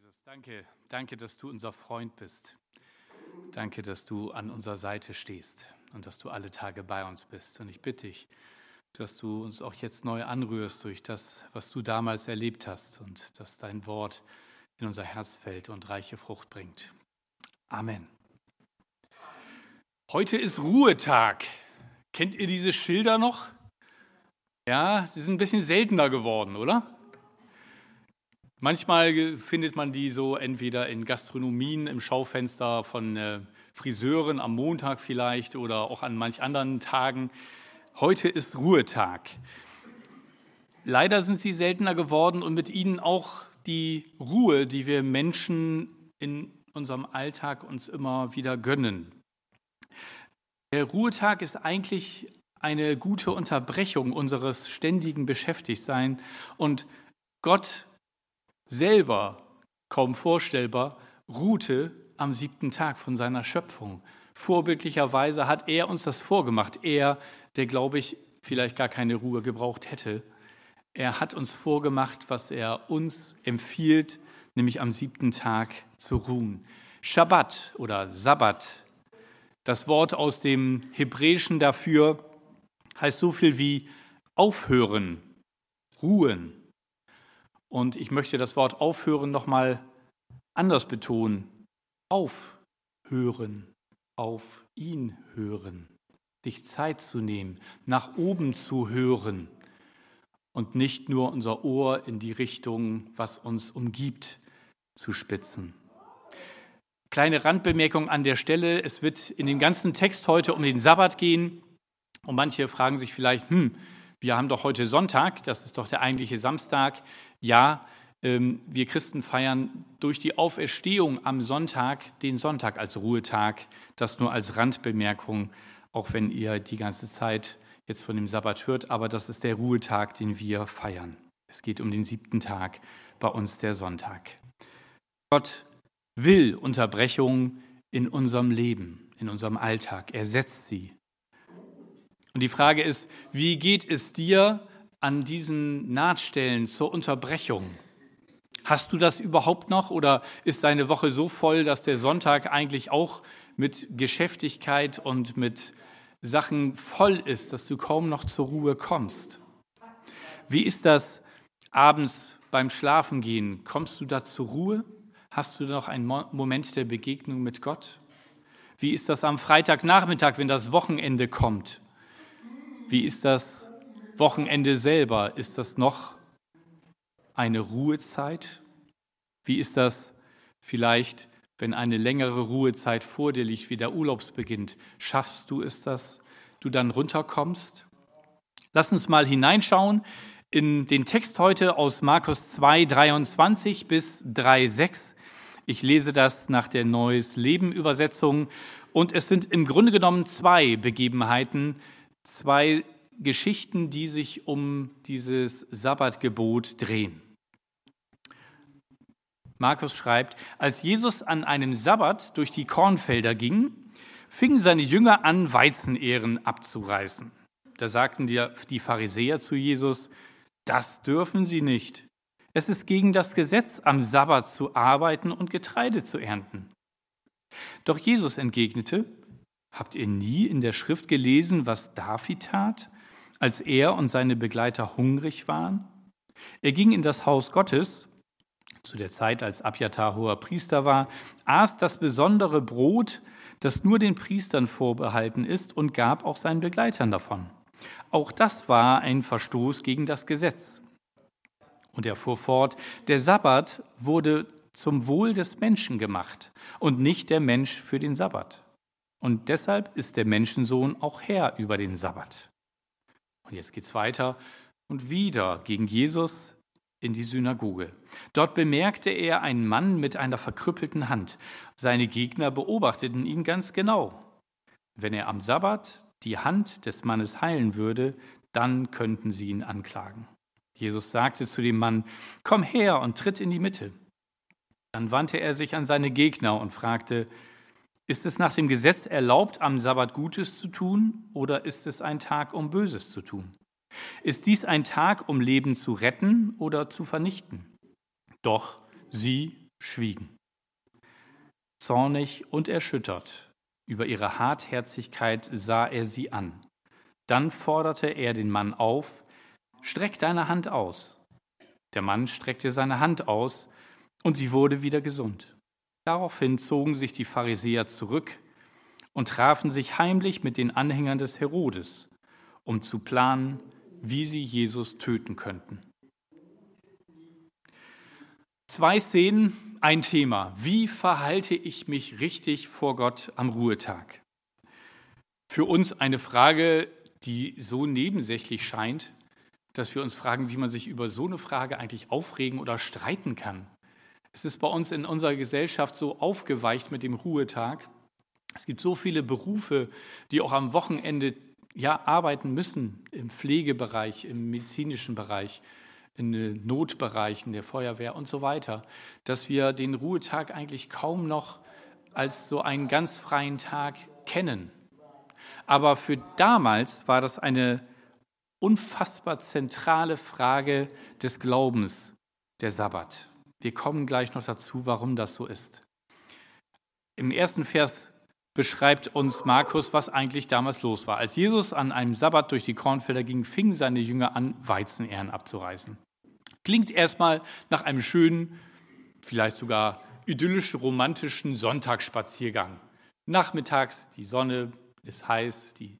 Jesus, danke, danke, dass du unser Freund bist. Danke, dass du an unserer Seite stehst und dass du alle Tage bei uns bist. Und ich bitte dich, dass du uns auch jetzt neu anrührst durch das, was du damals erlebt hast und dass dein Wort in unser Herz fällt und reiche Frucht bringt. Amen. Heute ist Ruhetag. Kennt ihr diese Schilder noch? Ja, sie sind ein bisschen seltener geworden, oder? Manchmal findet man die so entweder in Gastronomien, im Schaufenster von äh, Friseuren am Montag vielleicht oder auch an manch anderen Tagen. Heute ist Ruhetag. Leider sind sie seltener geworden und mit ihnen auch die Ruhe, die wir Menschen in unserem Alltag uns immer wieder gönnen. Der Ruhetag ist eigentlich eine gute Unterbrechung unseres ständigen Beschäftigtseins und Gott selber, kaum vorstellbar, ruhte am siebten Tag von seiner Schöpfung. Vorbildlicherweise hat er uns das vorgemacht. Er, der, glaube ich, vielleicht gar keine Ruhe gebraucht hätte. Er hat uns vorgemacht, was er uns empfiehlt, nämlich am siebten Tag zu ruhen. Schabbat oder Sabbat, das Wort aus dem Hebräischen dafür heißt so viel wie aufhören, ruhen. Und ich möchte das Wort aufhören nochmal anders betonen. Aufhören, auf ihn hören, sich Zeit zu nehmen, nach oben zu hören und nicht nur unser Ohr in die Richtung, was uns umgibt, zu spitzen. Kleine Randbemerkung an der Stelle. Es wird in dem ganzen Text heute um den Sabbat gehen. Und manche fragen sich vielleicht, hm, wir haben doch heute Sonntag, das ist doch der eigentliche Samstag. Ja, ähm, wir Christen feiern durch die Auferstehung am Sonntag den Sonntag als Ruhetag. Das nur als Randbemerkung, auch wenn ihr die ganze Zeit jetzt von dem Sabbat hört. Aber das ist der Ruhetag, den wir feiern. Es geht um den siebten Tag, bei uns der Sonntag. Gott will Unterbrechungen in unserem Leben, in unserem Alltag. Er setzt sie. Und die Frage ist, wie geht es dir an diesen Nahtstellen zur Unterbrechung? Hast du das überhaupt noch oder ist deine Woche so voll, dass der Sonntag eigentlich auch mit Geschäftigkeit und mit Sachen voll ist, dass du kaum noch zur Ruhe kommst? Wie ist das abends beim Schlafengehen? Kommst du da zur Ruhe? Hast du noch einen Moment der Begegnung mit Gott? Wie ist das am Freitagnachmittag, wenn das Wochenende kommt? Wie ist das Wochenende selber? Ist das noch eine Ruhezeit? Wie ist das vielleicht, wenn eine längere Ruhezeit vor dir liegt, wie der Urlaubsbeginn? Schaffst du es, dass du dann runterkommst? Lass uns mal hineinschauen in den Text heute aus Markus 2, 23 bis 3, 6. Ich lese das nach der Neues Leben Übersetzung und es sind im Grunde genommen zwei Begebenheiten, zwei Geschichten, die sich um dieses Sabbatgebot drehen. Markus schreibt, als Jesus an einem Sabbat durch die Kornfelder ging, fingen seine Jünger an, Weizenähren abzureißen. Da sagten die Pharisäer zu Jesus, das dürfen sie nicht. Es ist gegen das Gesetz, am Sabbat zu arbeiten und Getreide zu ernten. Doch Jesus entgegnete, Habt ihr nie in der Schrift gelesen, was David tat, als er und seine Begleiter hungrig waren? Er ging in das Haus Gottes, zu der Zeit, als Abjatar hoher Priester war, aß das besondere Brot, das nur den Priestern vorbehalten ist, und gab auch seinen Begleitern davon. Auch das war ein Verstoß gegen das Gesetz. Und er fuhr fort, der Sabbat wurde zum Wohl des Menschen gemacht und nicht der Mensch für den Sabbat. Und deshalb ist der Menschensohn auch Herr über den Sabbat. Und jetzt geht's weiter und wieder ging Jesus in die Synagoge. Dort bemerkte er einen Mann mit einer verkrüppelten Hand. Seine Gegner beobachteten ihn ganz genau. Wenn er am Sabbat die Hand des Mannes heilen würde, dann könnten sie ihn anklagen. Jesus sagte zu dem Mann, komm her und tritt in die Mitte. Dann wandte er sich an seine Gegner und fragte, ist es nach dem Gesetz erlaubt, am Sabbat Gutes zu tun oder ist es ein Tag, um Böses zu tun? Ist dies ein Tag, um Leben zu retten oder zu vernichten? Doch sie schwiegen. Zornig und erschüttert über ihre Hartherzigkeit sah er sie an. Dann forderte er den Mann auf, streck deine Hand aus. Der Mann streckte seine Hand aus, und sie wurde wieder gesund. Daraufhin zogen sich die Pharisäer zurück und trafen sich heimlich mit den Anhängern des Herodes, um zu planen, wie sie Jesus töten könnten. Zwei Szenen, ein Thema. Wie verhalte ich mich richtig vor Gott am Ruhetag? Für uns eine Frage, die so nebensächlich scheint, dass wir uns fragen, wie man sich über so eine Frage eigentlich aufregen oder streiten kann. Es ist bei uns in unserer Gesellschaft so aufgeweicht mit dem Ruhetag. Es gibt so viele Berufe, die auch am Wochenende ja, arbeiten müssen, im Pflegebereich, im medizinischen Bereich, in den Notbereichen der Feuerwehr und so weiter, dass wir den Ruhetag eigentlich kaum noch als so einen ganz freien Tag kennen. Aber für damals war das eine unfassbar zentrale Frage des Glaubens, der Sabbat. Wir kommen gleich noch dazu, warum das so ist. Im ersten Vers beschreibt uns Markus, was eigentlich damals los war. Als Jesus an einem Sabbat durch die Kornfelder ging, fingen seine Jünger an, Weizenähren abzureißen. Klingt erstmal nach einem schönen, vielleicht sogar idyllisch romantischen Sonntagsspaziergang. Nachmittags, die Sonne ist heiß, die,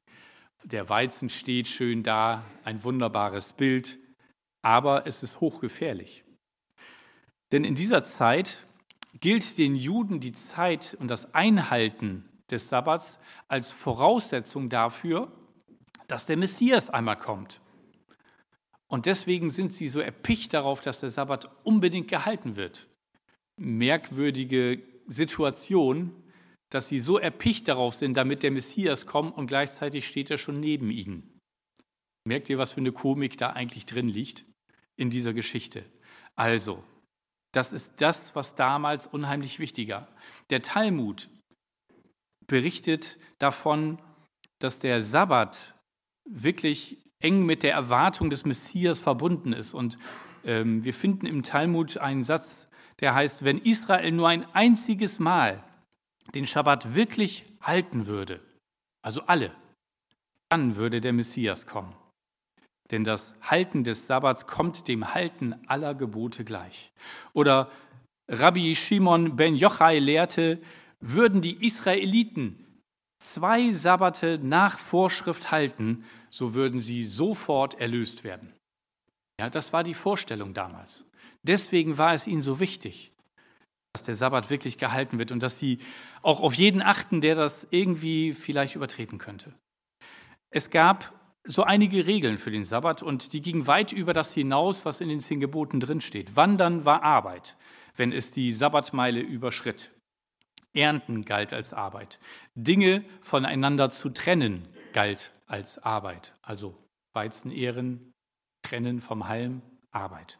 der Weizen steht schön da, ein wunderbares Bild, aber es ist hochgefährlich. Denn in dieser Zeit gilt den Juden die Zeit und das Einhalten des Sabbats als Voraussetzung dafür, dass der Messias einmal kommt. Und deswegen sind sie so erpicht darauf, dass der Sabbat unbedingt gehalten wird. Merkwürdige Situation, dass sie so erpicht darauf sind, damit der Messias kommt und gleichzeitig steht er schon neben ihnen. Merkt ihr, was für eine Komik da eigentlich drin liegt in dieser Geschichte? Also, das ist das, was damals unheimlich wichtiger. Der Talmud berichtet davon, dass der Sabbat wirklich eng mit der Erwartung des Messias verbunden ist. Und ähm, wir finden im Talmud einen Satz, der heißt, wenn Israel nur ein einziges Mal den Schabbat wirklich halten würde, also alle, dann würde der Messias kommen. Denn das Halten des Sabbats kommt dem Halten aller Gebote gleich. Oder Rabbi Shimon ben Yochai lehrte, würden die Israeliten zwei Sabbate nach Vorschrift halten, so würden sie sofort erlöst werden. Ja, das war die Vorstellung damals. Deswegen war es ihnen so wichtig, dass der Sabbat wirklich gehalten wird und dass sie auch auf jeden achten, der das irgendwie vielleicht übertreten könnte. Es gab so einige Regeln für den Sabbat und die gingen weit über das hinaus, was in den zehn Geboten drinsteht. Wandern war Arbeit, wenn es die Sabbatmeile überschritt. Ernten galt als Arbeit. Dinge voneinander zu trennen galt als Arbeit. Also Weizenehren, trennen vom Halm, Arbeit.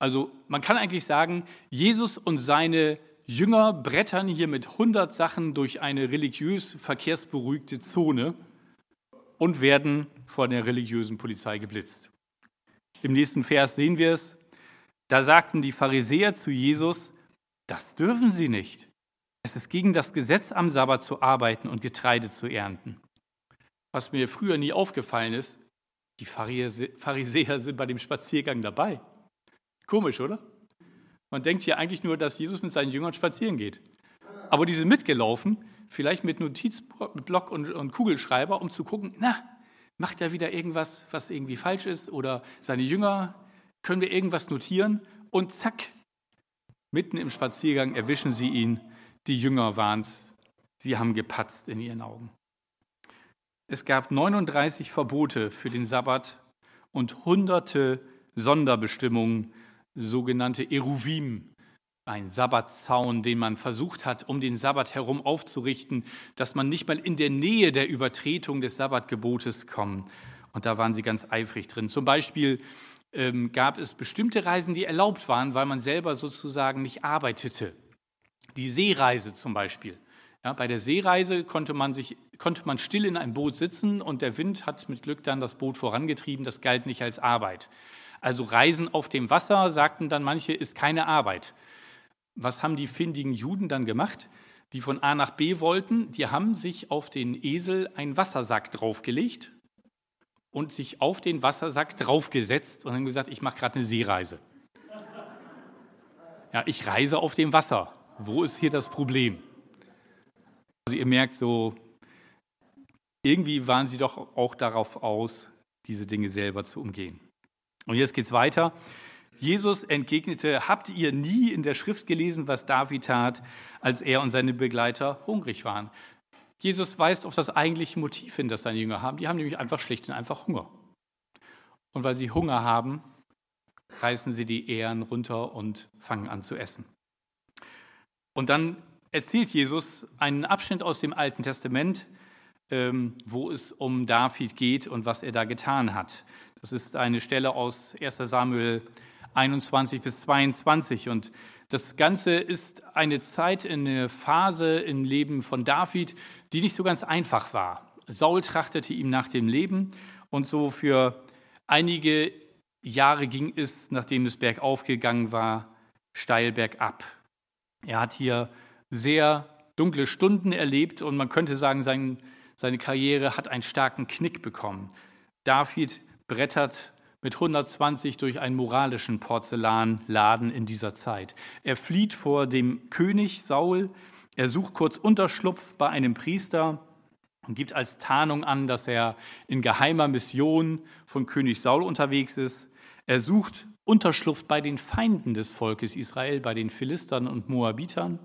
Also man kann eigentlich sagen, Jesus und seine Jünger brettern hier mit 100 Sachen durch eine religiös verkehrsberuhigte Zone und werden von der religiösen Polizei geblitzt. Im nächsten Vers sehen wir es. Da sagten die Pharisäer zu Jesus, das dürfen sie nicht. Es ist gegen das Gesetz, am Sabbat zu arbeiten und Getreide zu ernten. Was mir früher nie aufgefallen ist, die Pharisäer sind bei dem Spaziergang dabei. Komisch, oder? Man denkt hier eigentlich nur, dass Jesus mit seinen Jüngern spazieren geht. Aber die sind mitgelaufen, vielleicht mit Notizblock und, und Kugelschreiber, um zu gucken, na, macht er wieder irgendwas, was irgendwie falsch ist? Oder seine Jünger, können wir irgendwas notieren? Und zack, mitten im Spaziergang erwischen sie ihn die Jünger waren es, sie haben gepatzt in ihren Augen. Es gab 39 Verbote für den Sabbat und hunderte Sonderbestimmungen, sogenannte Eruvim, ein Sabbatzaun, den man versucht hat, um den Sabbat herum aufzurichten, dass man nicht mal in der Nähe der Übertretung des Sabbatgebotes kommt. Und da waren sie ganz eifrig drin. Zum Beispiel ähm, gab es bestimmte Reisen, die erlaubt waren, weil man selber sozusagen nicht arbeitete. Die Seereise zum Beispiel. Ja, bei der Seereise konnte man, sich, konnte man still in einem Boot sitzen und der Wind hat mit Glück dann das Boot vorangetrieben. Das galt nicht als Arbeit. Also Reisen auf dem Wasser, sagten dann manche, ist keine Arbeit. Was haben die findigen Juden dann gemacht? Die von A nach B wollten, die haben sich auf den Esel einen Wassersack draufgelegt und sich auf den Wassersack draufgesetzt und haben gesagt, ich mache gerade eine Seereise. Ja, ich reise auf dem Wasser. Wo ist hier das Problem? Also ihr merkt so, irgendwie waren sie doch auch darauf aus, diese Dinge selber zu umgehen. Und jetzt geht es weiter. Jesus entgegnete, habt ihr nie in der Schrift gelesen, was David tat, als er und seine Begleiter hungrig waren? Jesus weist auf das eigentliche Motiv hin, das seine Jünger haben. Die haben nämlich einfach schlicht und einfach Hunger. Und weil sie Hunger haben, reißen sie die Ehren runter und fangen an zu essen. Und dann erzählt Jesus einen Abschnitt aus dem Alten Testament, ähm, wo es um David geht und was er da getan hat. Das ist eine Stelle aus 1 Samuel 21 bis 22. Und das Ganze ist eine Zeit, eine Phase im Leben von David, die nicht so ganz einfach war. Saul trachtete ihm nach dem Leben und so für einige Jahre ging es, nachdem es bergauf gegangen war, steil bergab. Er hat hier sehr dunkle Stunden erlebt und man könnte sagen, sein, seine Karriere hat einen starken Knick bekommen. David brettert mit 120 durch einen moralischen Porzellanladen in dieser Zeit. Er flieht vor dem König Saul, er sucht kurz Unterschlupf bei einem Priester und gibt als Tarnung an, dass er in geheimer Mission von König Saul unterwegs ist. Er sucht Unterschlupf bei den Feinden des Volkes Israel, bei den Philistern und Moabitern.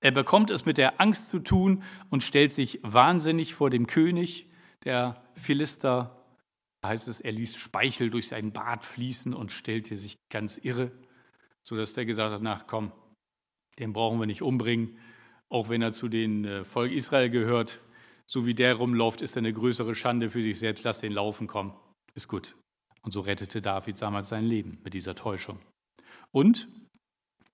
Er bekommt es mit der Angst zu tun und stellt sich wahnsinnig vor dem König der Philister heißt es, er ließ Speichel durch seinen Bart fließen und stellte sich ganz irre, sodass der gesagt hat, nach komm, den brauchen wir nicht umbringen, auch wenn er zu den äh, Volk Israel gehört. So wie der rumläuft, ist er eine größere Schande für sich selbst. Lass den laufen, komm, ist gut. Und so rettete David damals sein Leben mit dieser Täuschung. Und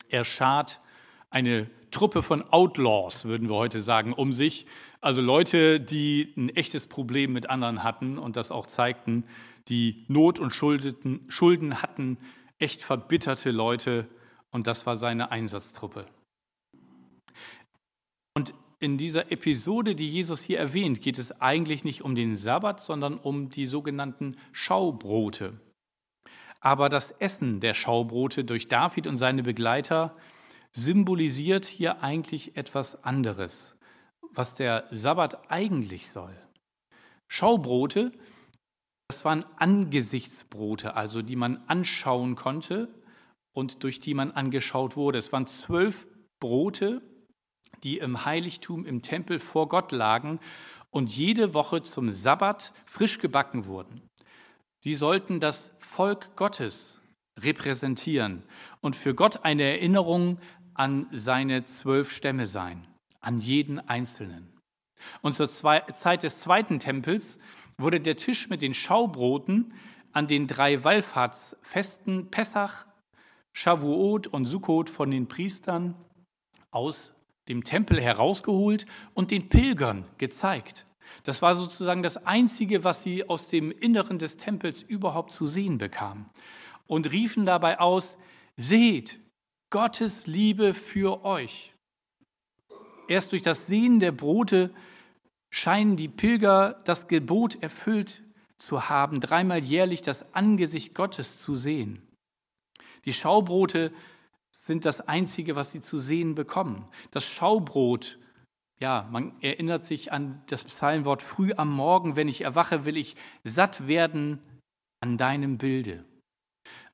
er schart eine Truppe von Outlaws, würden wir heute sagen, um sich. Also Leute, die ein echtes Problem mit anderen hatten und das auch zeigten, die Not und Schuldeten, Schulden hatten, echt verbitterte Leute. Und das war seine Einsatztruppe. Und in dieser Episode, die Jesus hier erwähnt, geht es eigentlich nicht um den Sabbat, sondern um die sogenannten Schaubrote. Aber das Essen der Schaubrote durch David und seine Begleiter symbolisiert hier eigentlich etwas anderes, was der Sabbat eigentlich soll. Schaubrote, das waren Angesichtsbrote, also die man anschauen konnte und durch die man angeschaut wurde. Es waren zwölf Brote, die im Heiligtum, im Tempel vor Gott lagen und jede Woche zum Sabbat frisch gebacken wurden. Sie sollten das Volk Gottes repräsentieren und für Gott eine Erinnerung an seine zwölf Stämme sein, an jeden einzelnen. Und zur Zeit des zweiten Tempels wurde der Tisch mit den Schaubroten an den drei Wallfahrtsfesten Pessach, Shavuot und Sukkot von den Priestern aus dem Tempel herausgeholt und den Pilgern gezeigt. Das war sozusagen das Einzige, was sie aus dem Inneren des Tempels überhaupt zu sehen bekamen. Und riefen dabei aus, seht, Gottes Liebe für euch. Erst durch das Sehen der Brote scheinen die Pilger das Gebot erfüllt zu haben, dreimal jährlich das Angesicht Gottes zu sehen. Die Schaubrote sind das Einzige, was sie zu sehen bekommen. Das Schaubrot, ja, man erinnert sich an das Psalmwort, früh am Morgen, wenn ich erwache, will ich satt werden an deinem Bilde.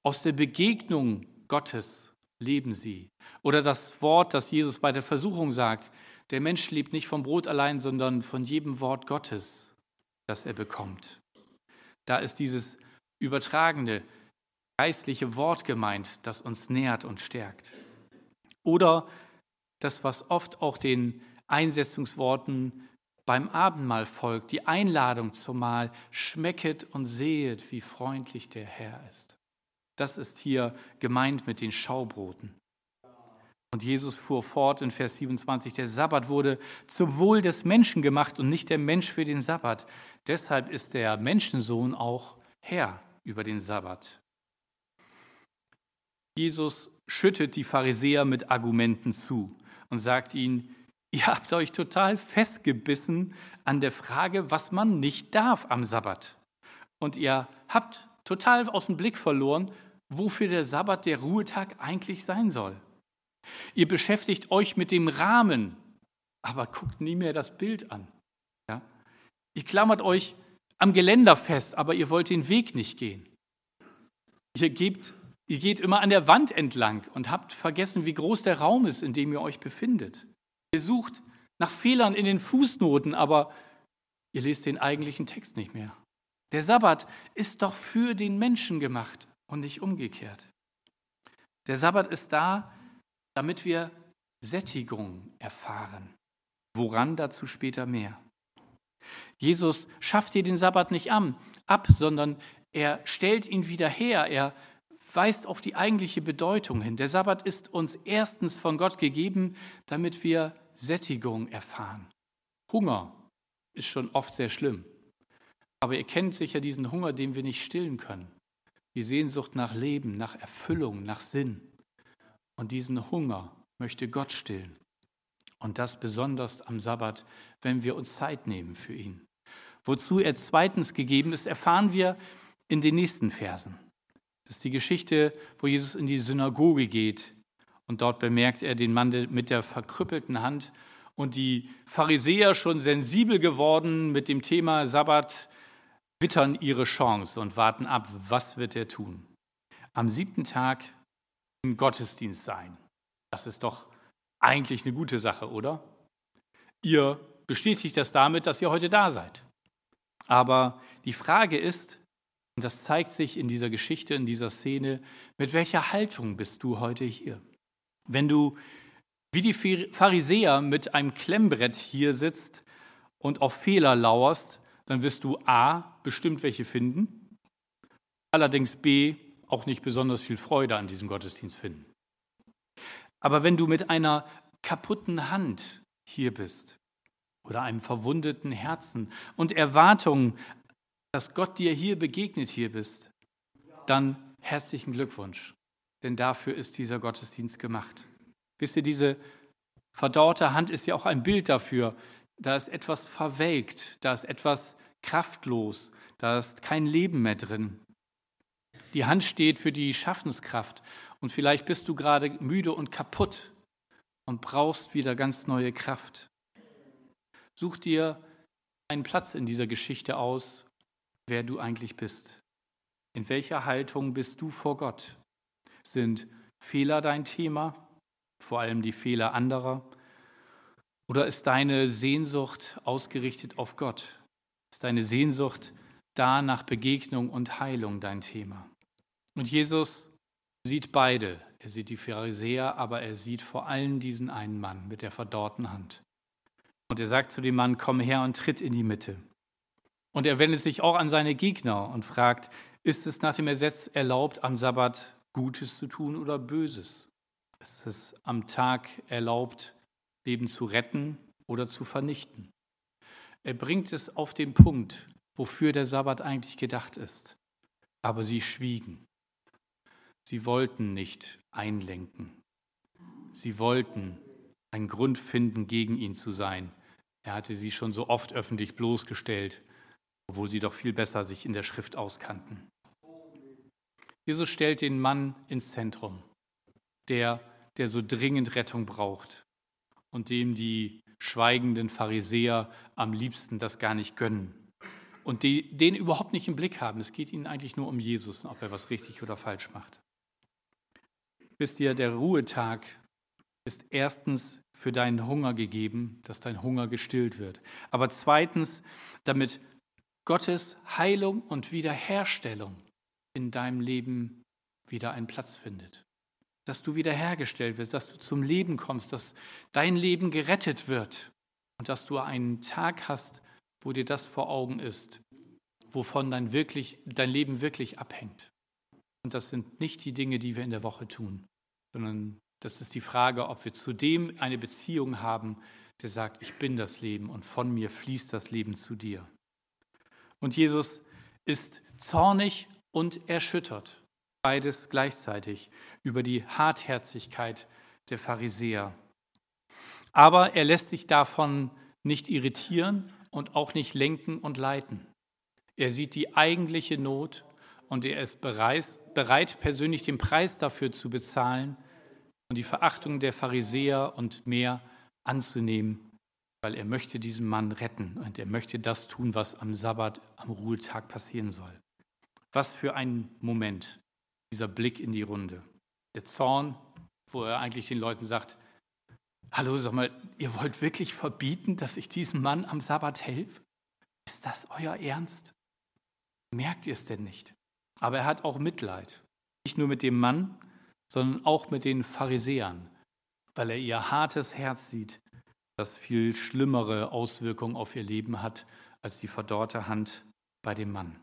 Aus der Begegnung Gottes leben sie. Oder das Wort, das Jesus bei der Versuchung sagt, der Mensch lebt nicht vom Brot allein, sondern von jedem Wort Gottes, das er bekommt. Da ist dieses übertragene, geistliche Wort gemeint, das uns nährt und stärkt. Oder das, was oft auch den Einsetzungsworten beim Abendmahl folgt, die Einladung zum Mahl, schmecket und sehet, wie freundlich der Herr ist. Das ist hier gemeint mit den Schaubroten. Und Jesus fuhr fort in Vers 27, der Sabbat wurde zum Wohl des Menschen gemacht und nicht der Mensch für den Sabbat. Deshalb ist der Menschensohn auch Herr über den Sabbat. Jesus schüttet die Pharisäer mit Argumenten zu und sagt ihnen, ihr habt euch total festgebissen an der Frage, was man nicht darf am Sabbat. Und ihr habt total aus dem Blick verloren, wofür der Sabbat, der Ruhetag eigentlich sein soll. Ihr beschäftigt euch mit dem Rahmen, aber guckt nie mehr das Bild an. Ja? Ihr klammert euch am Geländer fest, aber ihr wollt den Weg nicht gehen. Ihr, gebt, ihr geht immer an der Wand entlang und habt vergessen, wie groß der Raum ist, in dem ihr euch befindet. Ihr sucht nach Fehlern in den Fußnoten, aber ihr lest den eigentlichen Text nicht mehr. Der Sabbat ist doch für den Menschen gemacht und nicht umgekehrt. Der Sabbat ist da, damit wir Sättigung erfahren. Woran dazu später mehr. Jesus schafft hier den Sabbat nicht ab, sondern er stellt ihn wieder her. Er weist auf die eigentliche Bedeutung hin. Der Sabbat ist uns erstens von Gott gegeben, damit wir Sättigung erfahren. Hunger ist schon oft sehr schlimm. Aber ihr kennt sicher diesen Hunger, den wir nicht stillen können. Die Sehnsucht nach Leben, nach Erfüllung, nach Sinn. Und diesen Hunger möchte Gott stillen. Und das besonders am Sabbat, wenn wir uns Zeit nehmen für ihn. Wozu er zweitens gegeben ist, erfahren wir in den nächsten Versen. Das ist die Geschichte, wo Jesus in die Synagoge geht und dort bemerkt er den Mann mit der verkrüppelten Hand und die Pharisäer schon sensibel geworden mit dem Thema Sabbat wittern ihre Chance und warten ab, was wird er tun. Am siebten Tag im Gottesdienst sein. Das ist doch eigentlich eine gute Sache, oder? Ihr bestätigt das damit, dass ihr heute da seid. Aber die Frage ist, und das zeigt sich in dieser Geschichte, in dieser Szene, mit welcher Haltung bist du heute hier? Wenn du wie die Pharisäer mit einem Klemmbrett hier sitzt und auf Fehler lauerst, dann wirst du A, bestimmt welche finden, allerdings B, auch nicht besonders viel Freude an diesem Gottesdienst finden. Aber wenn du mit einer kaputten Hand hier bist oder einem verwundeten Herzen und Erwartungen, dass Gott dir hier begegnet hier bist, dann herzlichen Glückwunsch, denn dafür ist dieser Gottesdienst gemacht. Wisst ihr, diese verdorrte Hand ist ja auch ein Bild dafür. Da ist etwas verwelkt, da ist etwas kraftlos, da ist kein Leben mehr drin. Die Hand steht für die Schaffenskraft und vielleicht bist du gerade müde und kaputt und brauchst wieder ganz neue Kraft. Such dir einen Platz in dieser Geschichte aus, wer du eigentlich bist. In welcher Haltung bist du vor Gott? Sind Fehler dein Thema, vor allem die Fehler anderer? Oder ist deine Sehnsucht ausgerichtet auf Gott? Ist deine Sehnsucht da nach Begegnung und Heilung dein Thema? Und Jesus sieht beide. Er sieht die Pharisäer, aber er sieht vor allem diesen einen Mann mit der verdorrten Hand. Und er sagt zu dem Mann, komm her und tritt in die Mitte. Und er wendet sich auch an seine Gegner und fragt, ist es nach dem Gesetz erlaubt, am Sabbat Gutes zu tun oder Böses? Ist es am Tag erlaubt, Leben zu retten oder zu vernichten? Er bringt es auf den Punkt, wofür der Sabbat eigentlich gedacht ist. Aber sie schwiegen. Sie wollten nicht einlenken. Sie wollten einen Grund finden, gegen ihn zu sein. Er hatte sie schon so oft öffentlich bloßgestellt, obwohl sie doch viel besser sich in der Schrift auskannten. Jesus stellt den Mann ins Zentrum, der, der so dringend Rettung braucht und dem die schweigenden Pharisäer am liebsten das gar nicht gönnen und die, den überhaupt nicht im Blick haben. Es geht ihnen eigentlich nur um Jesus, ob er was richtig oder falsch macht. Wisst ihr, der Ruhetag ist erstens für deinen Hunger gegeben, dass dein Hunger gestillt wird. Aber zweitens, damit Gottes Heilung und Wiederherstellung in deinem Leben wieder einen Platz findet. Dass du wiederhergestellt wirst, dass du zum Leben kommst, dass dein Leben gerettet wird und dass du einen Tag hast, wo dir das vor Augen ist, wovon dein, wirklich, dein Leben wirklich abhängt. Und das sind nicht die Dinge, die wir in der Woche tun, sondern das ist die Frage, ob wir zu dem eine Beziehung haben, der sagt, ich bin das Leben und von mir fließt das Leben zu dir. Und Jesus ist zornig und erschüttert. Beides gleichzeitig über die Hartherzigkeit der Pharisäer. Aber er lässt sich davon nicht irritieren und auch nicht lenken und leiten. Er sieht die eigentliche Not und er ist bereit, persönlich den Preis dafür zu bezahlen und die Verachtung der Pharisäer und mehr anzunehmen, weil er möchte diesen Mann retten und er möchte das tun, was am Sabbat, am Ruhetag passieren soll. Was für ein Moment, dieser Blick in die Runde. Der Zorn, wo er eigentlich den Leuten sagt, hallo, sag mal, ihr wollt wirklich verbieten, dass ich diesem Mann am Sabbat helfe? Ist das euer Ernst? Merkt ihr es denn nicht? Aber er hat auch Mitleid. Nicht nur mit dem Mann, sondern auch mit den Pharisäern, weil er ihr hartes Herz sieht, das viel schlimmere Auswirkungen auf ihr Leben hat als die verdorrte Hand bei dem Mann.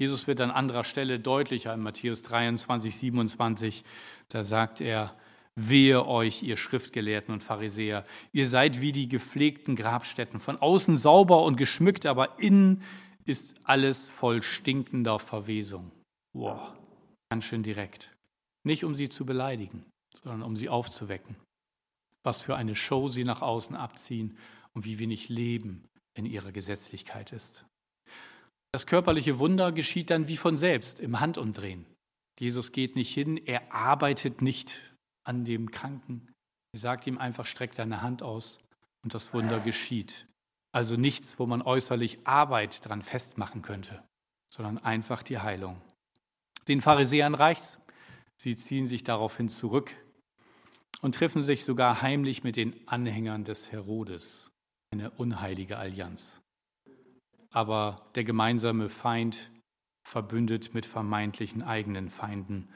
Jesus wird an anderer Stelle deutlicher in Matthäus 23, 27. Da sagt er, Wehe euch, ihr Schriftgelehrten und Pharisäer, ihr seid wie die gepflegten Grabstätten, von außen sauber und geschmückt, aber innen ist alles voll stinkender Verwesung. Wow, ganz schön direkt. Nicht um sie zu beleidigen, sondern um sie aufzuwecken. Was für eine Show sie nach außen abziehen und wie wenig Leben in ihrer Gesetzlichkeit ist. Das körperliche Wunder geschieht dann wie von selbst im Handumdrehen. Jesus geht nicht hin, er arbeitet nicht an dem Kranken. Er sagt ihm einfach, streck deine Hand aus und das Wunder geschieht. Also nichts, wo man äußerlich Arbeit dran festmachen könnte, sondern einfach die Heilung. Den Pharisäern reicht's. Sie ziehen sich daraufhin zurück und treffen sich sogar heimlich mit den Anhängern des Herodes. Eine unheilige Allianz. Aber der gemeinsame Feind verbündet mit vermeintlichen eigenen Feinden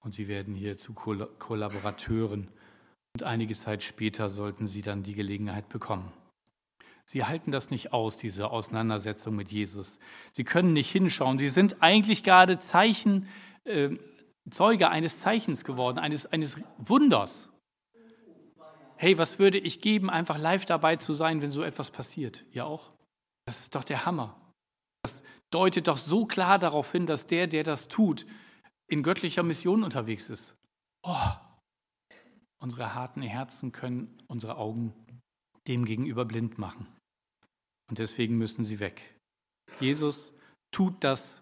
und sie werden hier zu Kollaborateuren. Und einige Zeit später sollten sie dann die Gelegenheit bekommen. Sie halten das nicht aus, diese Auseinandersetzung mit Jesus. Sie können nicht hinschauen. Sie sind eigentlich gerade Zeichen, äh, Zeuge eines Zeichens geworden, eines, eines Wunders. Hey, was würde ich geben, einfach live dabei zu sein, wenn so etwas passiert? Ihr auch? Das ist doch der Hammer. Das deutet doch so klar darauf hin, dass der, der das tut, in göttlicher Mission unterwegs ist. Oh, unsere harten Herzen können unsere Augen dem gegenüber blind machen. Und deswegen müssen sie weg. Jesus tut das,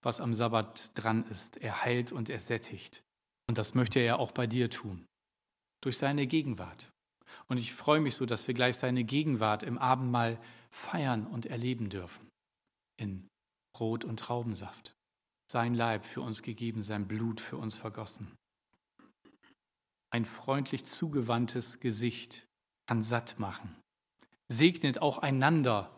was am Sabbat dran ist. Er heilt und er sättigt. Und das möchte er auch bei dir tun. Durch seine Gegenwart. Und ich freue mich so, dass wir gleich seine Gegenwart im Abendmahl feiern und erleben dürfen. In Brot und Traubensaft. Sein Leib für uns gegeben, sein Blut für uns vergossen. Ein freundlich zugewandtes Gesicht kann satt machen segnet auch einander,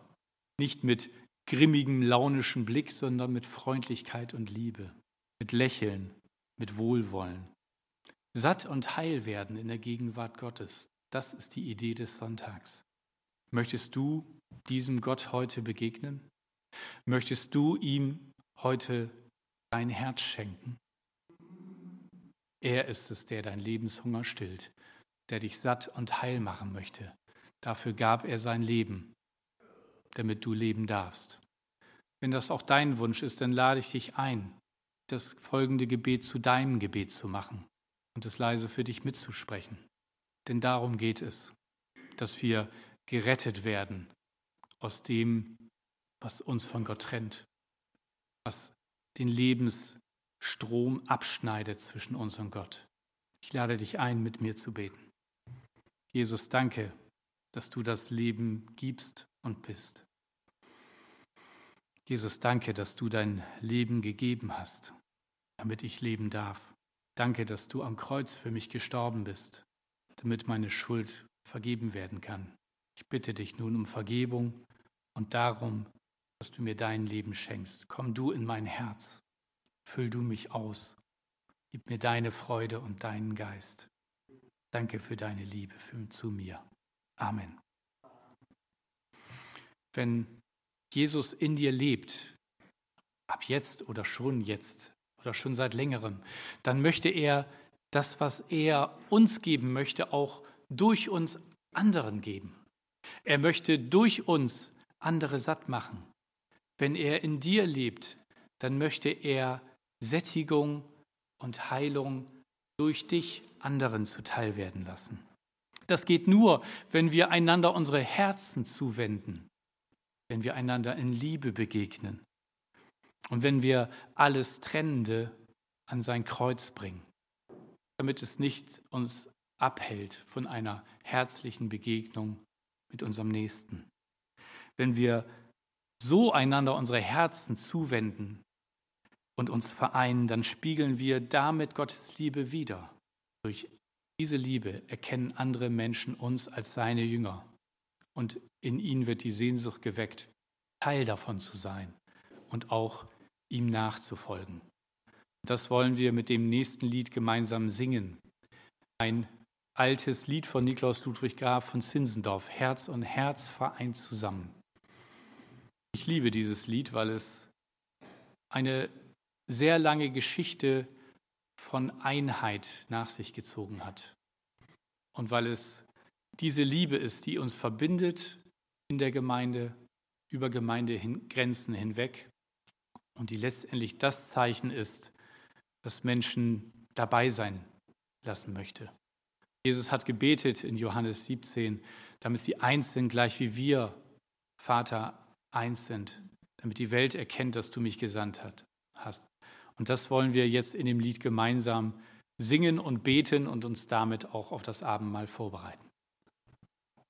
nicht mit grimmigem, launischem Blick, sondern mit Freundlichkeit und Liebe, mit Lächeln, mit Wohlwollen. Satt und heil werden in der Gegenwart Gottes, das ist die Idee des Sonntags. Möchtest du diesem Gott heute begegnen? Möchtest du ihm heute dein Herz schenken? Er ist es, der dein Lebenshunger stillt, der dich satt und heil machen möchte, Dafür gab er sein Leben, damit du leben darfst. Wenn das auch dein Wunsch ist, dann lade ich dich ein, das folgende Gebet zu deinem Gebet zu machen und es leise für dich mitzusprechen. Denn darum geht es, dass wir gerettet werden aus dem, was uns von Gott trennt, was den Lebensstrom abschneidet zwischen uns und Gott. Ich lade dich ein, mit mir zu beten. Jesus, danke dass du das Leben gibst und bist. Jesus, danke, dass du dein Leben gegeben hast, damit ich leben darf. Danke, dass du am Kreuz für mich gestorben bist, damit meine Schuld vergeben werden kann. Ich bitte dich nun um Vergebung und darum, dass du mir dein Leben schenkst. Komm du in mein Herz, füll du mich aus, gib mir deine Freude und deinen Geist. Danke für deine Liebe für, zu mir. Amen. Wenn Jesus in dir lebt, ab jetzt oder schon jetzt oder schon seit längerem, dann möchte er das, was er uns geben möchte, auch durch uns anderen geben. Er möchte durch uns andere satt machen. Wenn er in dir lebt, dann möchte er Sättigung und Heilung durch dich anderen zuteil werden lassen. Das geht nur, wenn wir einander unsere Herzen zuwenden, wenn wir einander in Liebe begegnen und wenn wir alles Trennende an sein Kreuz bringen, damit es nicht uns abhält von einer herzlichen Begegnung mit unserem Nächsten. Wenn wir so einander unsere Herzen zuwenden und uns vereinen, dann spiegeln wir damit Gottes Liebe wider. Durch diese Liebe erkennen andere Menschen uns als seine Jünger und in ihnen wird die Sehnsucht geweckt, Teil davon zu sein und auch ihm nachzufolgen. Das wollen wir mit dem nächsten Lied gemeinsam singen. Ein altes Lied von Niklaus Ludwig Graf von Zinsendorf, Herz und Herz vereint zusammen. Ich liebe dieses Lied, weil es eine sehr lange Geschichte von Einheit nach sich gezogen hat. Und weil es diese Liebe ist, die uns verbindet in der Gemeinde, über Gemeindegrenzen hinweg und die letztendlich das Zeichen ist, dass Menschen dabei sein lassen möchte. Jesus hat gebetet in Johannes 17, damit sie eins sind, gleich wie wir, Vater, eins sind, damit die Welt erkennt, dass du mich gesandt hast. Und das wollen wir jetzt in dem Lied gemeinsam singen und beten und uns damit auch auf das Abendmahl vorbereiten.